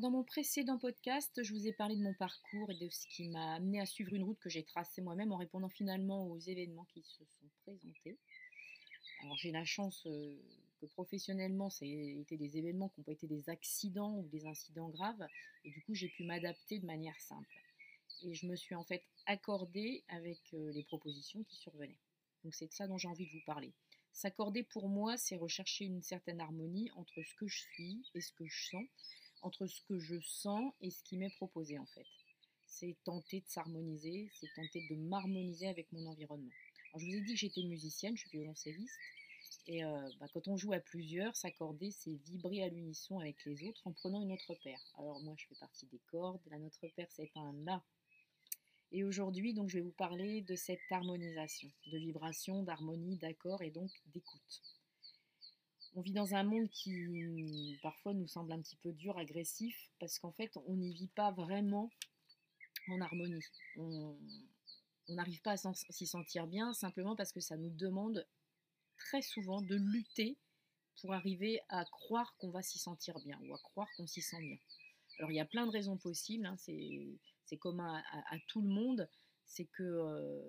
Dans mon précédent podcast, je vous ai parlé de mon parcours et de ce qui m'a amené à suivre une route que j'ai tracée moi-même en répondant finalement aux événements qui se sont présentés. Alors j'ai la chance euh, que professionnellement, ça ait été des événements qui n'ont pas été des accidents ou des incidents graves, et du coup j'ai pu m'adapter de manière simple. Et je me suis en fait accordée avec euh, les propositions qui survenaient. Donc c'est de ça dont j'ai envie de vous parler. S'accorder pour moi, c'est rechercher une certaine harmonie entre ce que je suis et ce que je sens, entre ce que je sens et ce qui m'est proposé en fait. C'est tenter de s'harmoniser, c'est tenter de m'harmoniser avec mon environnement. Alors, je vous ai dit que j'étais musicienne, je suis violoncelliste. Et euh, bah, quand on joue à plusieurs, s'accorder, c'est vibrer à l'unisson avec les autres en prenant une autre paire. Alors moi, je fais partie des cordes. La notre paire, c'est un La. Et aujourd'hui, donc, je vais vous parler de cette harmonisation, de vibration, d'harmonie, d'accord et donc d'écoute. On vit dans un monde qui parfois nous semble un petit peu dur, agressif, parce qu'en fait, on n'y vit pas vraiment en harmonie. On n'arrive pas à s'y sentir bien simplement parce que ça nous demande très souvent de lutter pour arriver à croire qu'on va s'y sentir bien ou à croire qu'on s'y sent bien. Alors il y a plein de raisons possibles, hein, c'est commun à, tout le monde, c'est que euh,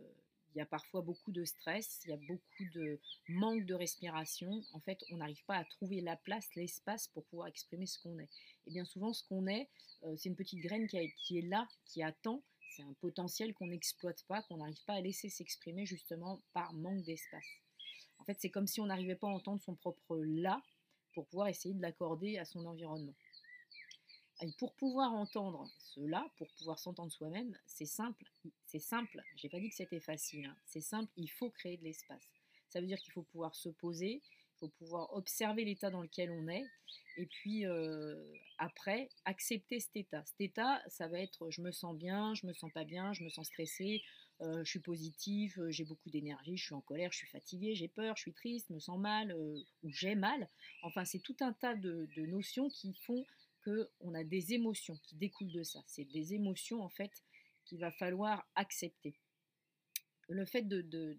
il y a parfois beaucoup de stress, il y a beaucoup de manque de respiration. En fait, on n'arrive pas à trouver la place, l'espace pour pouvoir exprimer ce qu'on est. Et bien souvent, ce qu'on est, euh, c'est une petite graine qui, qui, est là, qui attend. C'est un potentiel qu'on n'exploite pas, qu'on n'arrive pas à laisser s'exprimer justement par manque d'espace. En fait, c'est comme si on n'arrivait pas à entendre son propre là pour pouvoir essayer de l'accorder à son environnement. Pour pouvoir entendre cela, pour pouvoir s'entendre soi-même, c'est simple. C'est simple. J'ai pas dit que c'était facile. Hein. C'est simple. Il faut créer de l'espace. Ça veut dire qu'il faut pouvoir se poser, il faut pouvoir observer l'état dans lequel on est, et puis euh, après accepter cet état. Cet état, ça va être je me sens bien, je me sens pas bien, je me sens stressé, euh, je suis positive, euh, j'ai beaucoup d'énergie, je suis en colère, je suis fatiguée, j'ai peur, je suis triste, me sens mal ou j'ai mal. Enfin, c'est tout un tas de, notions qui font qu'on a des émotions qui découlent de ça. C'est des émotions en fait qu'il va falloir accepter. Le fait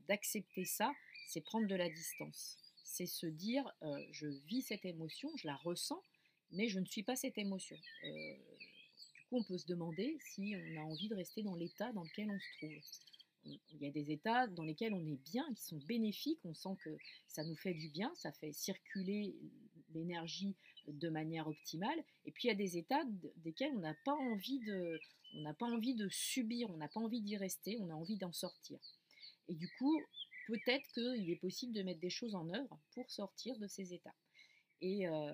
d'accepter de, ça, c'est prendre de la distance c'est se dire euh, je vis cette émotion, je la ressens, mais je ne suis pas cette émotion. Euh, du coup, on peut se demander si on a envie de rester dans l'état dans lequel on se trouve. Il y a des états dans lesquels on est bien, qui sont bénéfiques, on sent que ça nous fait du bien, ça fait circuler l'énergie de manière optimale. Et puis il y a des états desquels on n'a pas envie de, on n'a pas envie de subir, on n'a pas envie d'y rester, on a envie d'en sortir. Et du coup, peut-être qu'il est possible de mettre des choses en œuvre pour sortir de ces états. Et euh,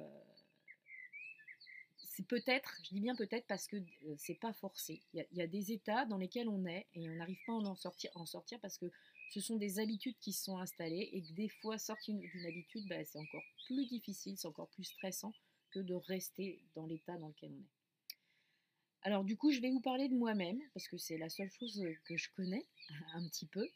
c'est peut-être, je dis bien peut-être parce que euh, c'est pas forcé. Il y, a des états dans lesquels on est et on n'arrive pas à en sortir, en sortir parce que ce sont des habitudes qui se sont installées et que des fois sortir d'une habitude, bah, c'est encore plus difficile, c'est encore plus stressant que de rester dans l'état dans lequel on est. Alors du coup, je vais vous parler de moi-même parce que c'est la seule chose que je connais un petit peu.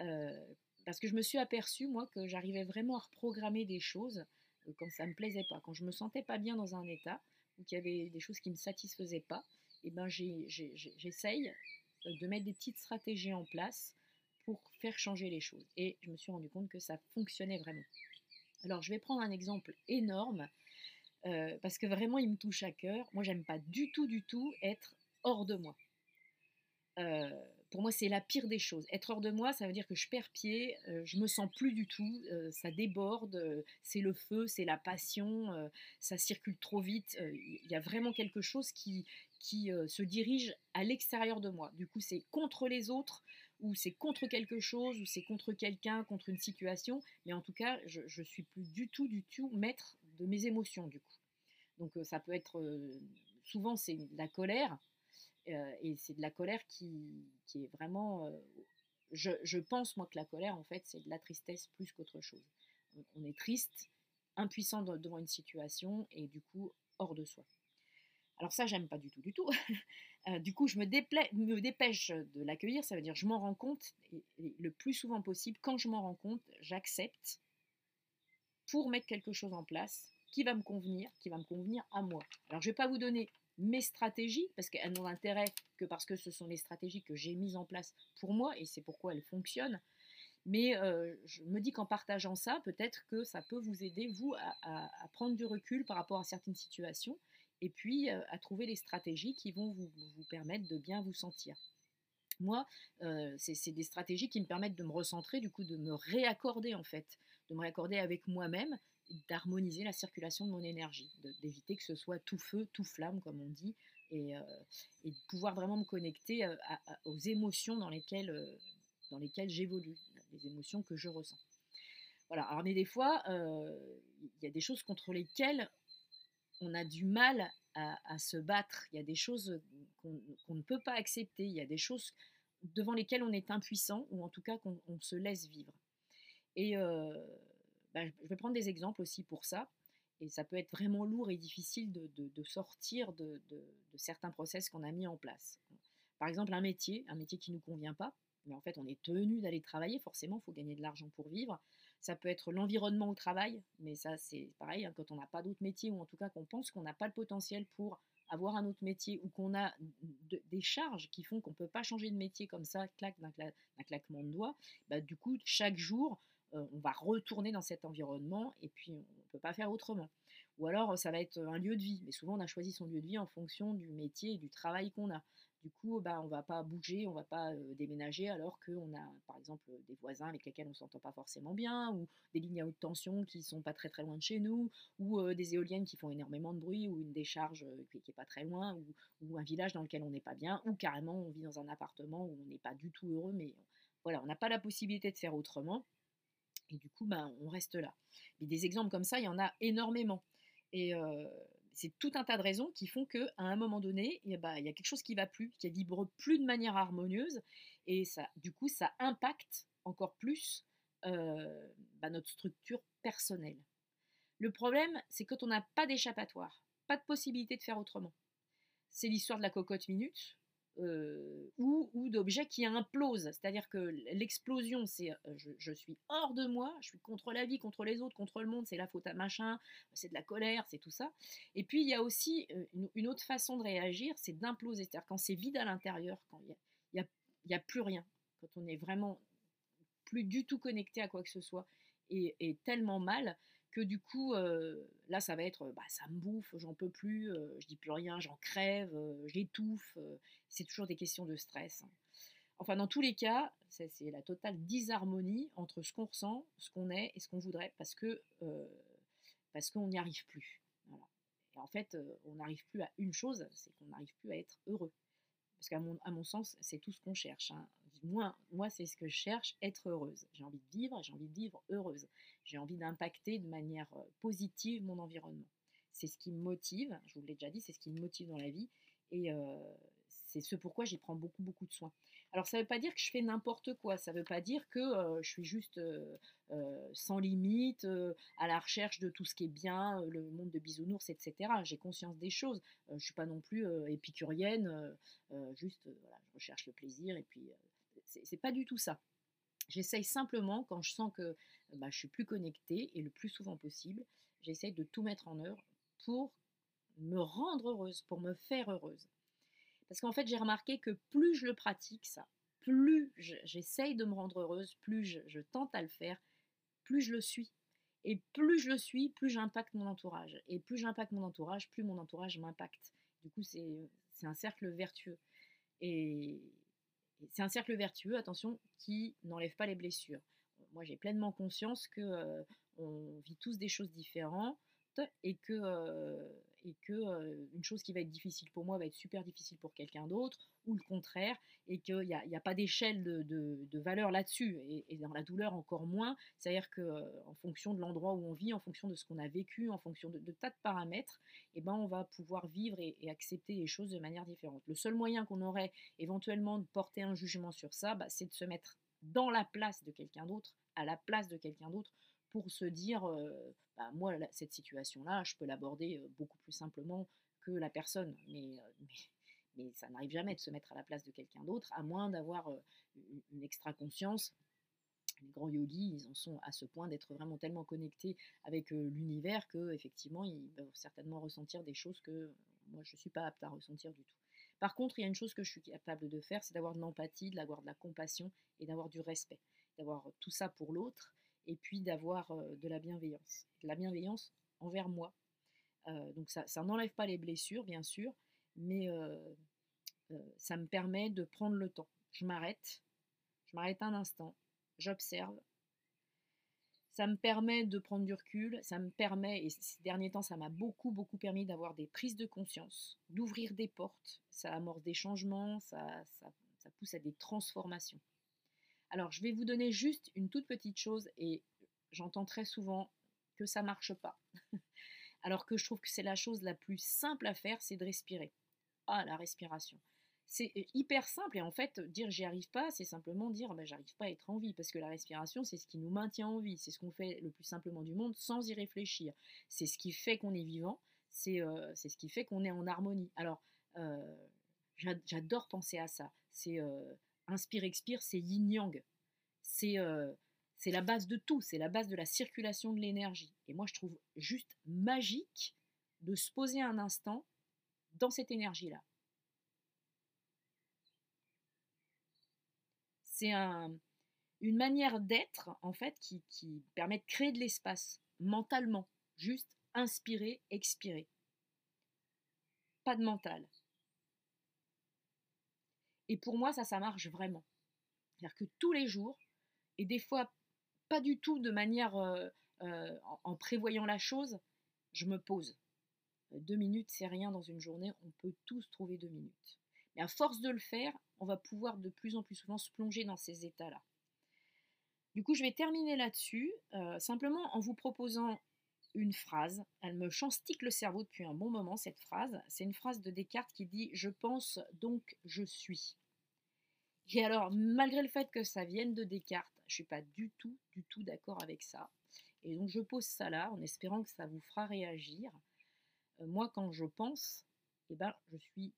Euh, parce que je me suis aperçue, moi, que j'arrivais vraiment à reprogrammer des choses euh, quand ça ne me plaisait pas, quand je me sentais pas bien dans un état, ou qu'il y avait des choses qui ne me satisfaisaient pas, et eh ben j'essaye euh, de mettre des petites stratégies en place faire changer les choses. Et je me suis rendu compte que ça fonctionnait vraiment. Alors je vais prendre un exemple énorme, euh, parce que vraiment il me touche à cœur. Moi j'aime pas du tout, du tout être hors de moi. Euh, pour moi, c'est la pire des choses. Être hors de moi, ça veut dire que je perds pied, euh, je me sens plus du tout, ça déborde, c'est le feu, c'est la passion, ça circule trop vite. Il y a vraiment quelque chose qui, qui se dirige à l'extérieur de moi. Du coup, c'est contre les autres, ou c'est contre quelque chose, ou c'est contre quelqu'un, contre une situation. Mais en tout cas, je, je suis plus du tout, du tout maître de mes émotions, du coup. Donc, ça peut être, souvent, c'est la colère euh, et c'est de la colère qui, est vraiment... Euh, je, pense, moi, que la colère, en fait, c'est de la tristesse plus qu'autre chose. On est triste, impuissant devant une situation et du coup hors de soi. Alors ça, j'aime pas du tout, du tout. Euh, du coup, je me, dépêche de l'accueillir, ça veut dire je m'en rends compte, le plus souvent possible, quand je m'en rends compte, j'accepte pour mettre quelque chose en place qui va me convenir, qui va me convenir à moi. Alors je ne vais pas vous donner mes stratégies, parce qu'elles n'ont d'intérêt que parce que ce sont les stratégies que j'ai mises en place pour moi, et c'est pourquoi elles fonctionnent. Mais je me dis qu'en partageant ça, peut-être que ça peut vous aider, vous, à, prendre du recul par rapport à certaines situations et puis à trouver les stratégies qui vont vous, vous permettre de bien vous sentir. Moi, c'est des stratégies qui me permettent de me recentrer, du coup, de me réaccorder en fait, de me réaccorder avec moi-même, d'harmoniser la circulation de mon énergie, d'éviter que ce soit tout feu, tout flamme, comme on dit, et, de pouvoir vraiment me connecter aux émotions dans lesquelles, dans lesquelles j'évolue, les émotions que je ressens. Voilà, alors mais des fois, il y a des choses contre lesquelles on a du mal à, se battre, il y a des choses qu'on ne peut pas accepter, il y a des choses devant lesquelles on est impuissant, ou en tout cas qu'on se laisse vivre. Et bah, je vais prendre des exemples aussi pour ça. Et ça peut être vraiment lourd et difficile de, sortir de, certains process qu'on a mis en place. Par exemple, un métier, un métier qui ne nous convient pas, mais en fait on est tenu d'aller travailler, forcément, il faut gagner de l'argent pour vivre. Ça peut être l'environnement au travail, mais ça c'est pareil, hein, quand on n'a pas d'autre métier, ou en tout cas qu'on pense qu'on n'a pas le potentiel pour avoir un autre métier, ou qu'on a des charges qui font qu'on ne peut pas changer de métier comme ça, clac, d'un claquement de doigts, bah, du coup, chaque jour, on va retourner dans cet environnement et puis on ne peut pas faire autrement. Ou alors ça va être un lieu de vie, mais souvent on a choisi son lieu de vie en fonction du métier et du travail qu'on a. Du coup, bah, on ne va pas bouger, on ne va pas euh, déménager alors qu'on a par exemple des voisins avec lesquels on ne s'entend pas forcément bien, ou des lignes à haute tension qui ne sont pas très très loin de chez nous, ou euh, des éoliennes qui font énormément de bruit, ou une décharge qui n'est pas très loin, ou, un village dans lequel on n'est pas bien, ou carrément on vit dans un appartement où on n'est pas du tout heureux, mais voilà, on n'a pas la possibilité de faire autrement. Et du coup, ben, on reste là. Mais des exemples comme ça, il y en a énormément. Et c'est tout un tas de raisons qui font qu'à un moment donné, eh ben, il y a quelque chose qui va plus, qui vibre plus de manière harmonieuse. Et ça, du coup, ça impacte encore plus ben, notre structure personnelle. Le problème, c'est quand on n'a pas d'échappatoire, pas de possibilité de faire autrement. C'est l'histoire de la cocotte minute. Euh, ou, d'objets qui implosent. C'est-à-dire que l'explosion, c'est euh, je, suis hors de moi, je suis contre la vie, contre les autres, contre le monde, c'est la faute à machin, c'est de la colère, c'est tout ça. Et puis il y a aussi euh, une, autre façon de réagir, c'est d'imploser. C'est-à-dire quand c'est vide à l'intérieur, quand il n'y a, y a, plus rien, quand on est vraiment plus du tout connecté à quoi que ce soit et tellement mal que du coup, là, ça va être, bah, ça me bouffe, j'en peux plus, je dis plus rien, j'en crève, j'étouffe. c'est toujours des questions de stress. Hein. Enfin, dans tous les cas, c'est la totale disharmonie entre ce qu'on ressent, ce qu'on est et ce qu'on voudrait, parce que parce qu'on n'y arrive plus. En fait, on n'arrive plus à une chose, c'est qu'on n'arrive plus à être heureux. Parce qu'à mon, à mon sens, c'est tout ce qu'on cherche. Hein. Moi, moi c'est ce que je cherche, être heureuse. J'ai envie de vivre, j'ai envie de vivre heureuse. J'ai envie d'impacter de manière euh, positive mon environnement. C'est ce qui me motive, je vous l'ai déjà dit, c'est ce qui me motive dans la vie. Et euh, c'est ce pourquoi j'y prends beaucoup, beaucoup de soin. Alors ça ne veut pas dire que je fais n'importe quoi, ça ne veut pas dire que euh, je suis juste sans limite, à la recherche de tout ce qui est bien, le monde de bisounours, etc. J'ai conscience des choses. je ne suis pas non plus épicurienne, juste voilà, je recherche le plaisir et puis c'est pas du tout ça. J'essaye simplement, quand je sens que bah, je suis plus connectée, et le plus souvent possible, j'essaye de tout mettre en œuvre pour me rendre heureuse, pour me faire heureuse. Parce qu'en fait, j'ai remarqué que plus je le pratique, ça, plus j'essaye de me rendre heureuse, plus je, tente à le faire, plus je le suis. Et plus je le suis, plus j'impacte mon entourage. Et plus j'impacte mon entourage, plus mon entourage m'impacte. Du coup, c'est un cercle vertueux. Et, c'est un cercle vertueux, attention, qui n'enlève pas les blessures. Moi, j'ai pleinement conscience que euh, on vit tous des choses différentes et que, euh, et que euh, une chose qui va être difficile pour moi va être super difficile pour quelqu'un d'autre, ou le contraire, et qu'il n'y a, a, pas d'échelle de, de, valeur là-dessus, et, dans la douleur encore moins. C'est-à-dire qu'en fonction de l'endroit où on vit, en fonction de ce qu'on a vécu, en fonction de, tas de paramètres, eh ben, on va pouvoir vivre et, accepter les choses de manière différente. Le seul moyen qu'on aurait éventuellement de porter un jugement sur ça, bah, c'est de se mettre dans la place de quelqu'un d'autre, à la place de quelqu'un d'autre, pour se dire, bah, moi, cette situation-là, je peux l'aborder beaucoup plus simplement que la personne. Mais, mais, ça n'arrive jamais de se mettre à la place de quelqu'un d'autre, à moins d'avoir une extra conscience. Les grands yogis, ils en sont à ce point d'être vraiment tellement connectés avec l'univers que effectivement, ils peuvent certainement ressentir des choses que moi, je ne suis pas apte à ressentir du tout. Par contre, il y a une chose que je suis capable de faire, c'est d'avoir de l'empathie, d'avoir de la compassion et d'avoir du respect. d'avoir tout ça pour l'autre, et puis d'avoir de la bienveillance. De la bienveillance envers moi. donc ça, ça n'enlève pas les blessures, bien sûr, mais ça me permet de prendre le temps. Je m'arrête, je m'arrête un instant, j'observe. Ça me permet de prendre du recul, ça me permet, et ces derniers temps, ça m'a beaucoup, beaucoup permis d'avoir des prises de conscience, d'ouvrir des portes, ça amorce des changements, ça, ça, pousse à des transformations. Alors, je vais vous donner juste une toute petite chose, et j'entends très souvent que ça marche pas. Alors que je trouve que c'est la chose la plus simple à faire, c'est de respirer. Ah, la respiration c'est hyper simple et en fait dire j'y arrive pas c'est simplement dire bah, j'arrive pas à être en vie parce que la respiration c'est ce qui nous maintient en vie c'est ce qu'on fait le plus simplement du monde sans y réfléchir. C'est ce qui fait qu'on est vivant c'est euh, ce qui fait qu'on est en harmonie. Alors euh, j'adore penser à ça. C'est euh, inspire expire c'est yin yang. C'est c'est la base de tout c'est la base de la circulation de l'énergie. Et moi je trouve juste magique de se poser un instant dans cette énergie là c'est une manière d'être, en fait, qui, permet de créer de l'espace mentalement. Juste inspirer, expirer. Pas de mental. Et pour moi, ça, ça marche vraiment. C'est-à-dire que tous les jours, et des fois pas du tout de manière euh, euh, en, prévoyant la chose, je me pose. Deux minutes, c'est rien dans une journée, on peut tous trouver deux minutes. Mais à force de le faire, on va pouvoir de plus en plus souvent se plonger dans ces états-là. Du coup, je vais terminer là-dessus, euh, simplement en vous proposant une phrase. Elle me chanstique le cerveau depuis un bon moment, cette phrase. C'est une phrase de Descartes qui dit Je pense donc je suis. Et alors, malgré le fait que ça vienne de Descartes, je ne suis pas du tout, du tout d'accord avec ça. Et donc, je pose ça là en espérant que ça vous fera réagir. Euh, moi, quand je pense, eh ben, je suis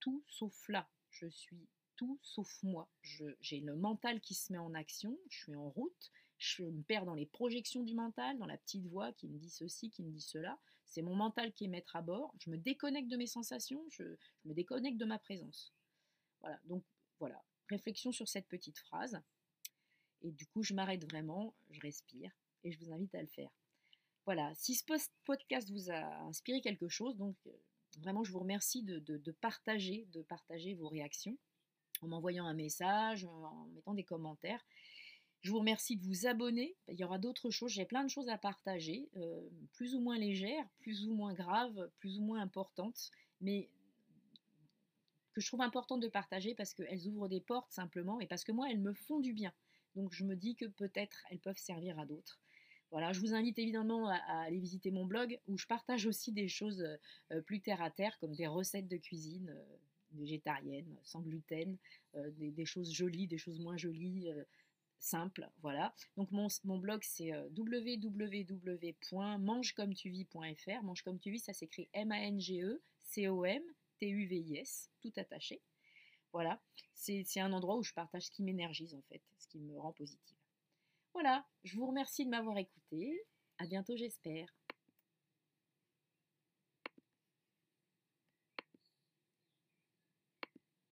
tout sauf là je suis tout sauf moi. J'ai le mental qui se met en action, je suis en route, je me perds dans les projections du mental, dans la petite voix qui me dit ceci, qui me dit cela. C'est mon mental qui est maître à bord. Je me déconnecte de mes sensations, je, me déconnecte de ma présence. Voilà, donc voilà, réflexion sur cette petite phrase. Et du coup, je m'arrête vraiment, je respire et je vous invite à le faire. Voilà, si ce podcast vous a inspiré quelque chose, donc euh, vraiment, je vous remercie de, partager, de partager vos réactions en m'envoyant un message, en mettant des commentaires. Je vous remercie de vous abonner. Il y aura d'autres choses. J'ai plein de choses à partager, euh, plus ou moins légères, plus ou moins graves, plus ou moins importantes, mais que je trouve importante de partager parce qu'elles ouvrent des portes simplement et parce que moi, elles me font du bien. Donc je me dis que peut-être elles peuvent servir à d'autres. Voilà, je vous invite évidemment à, aller visiter mon blog où je partage aussi des choses euh, plus terre à terre comme des recettes de cuisine euh, végétariennes, sans gluten, euh, des, choses jolies, des choses moins jolies, simples. Voilà. Donc mon, blog c'est www.mangecometuvis.fr. Mange ça s'écrit M-A-N-G-E C-O-M T-U-V-I-S, tout attaché. Voilà, c'est un endroit où je partage ce qui m'énergise en fait, ce qui me rend positive. Voilà, je vous remercie de m'avoir écouté. À bientôt, j'espère.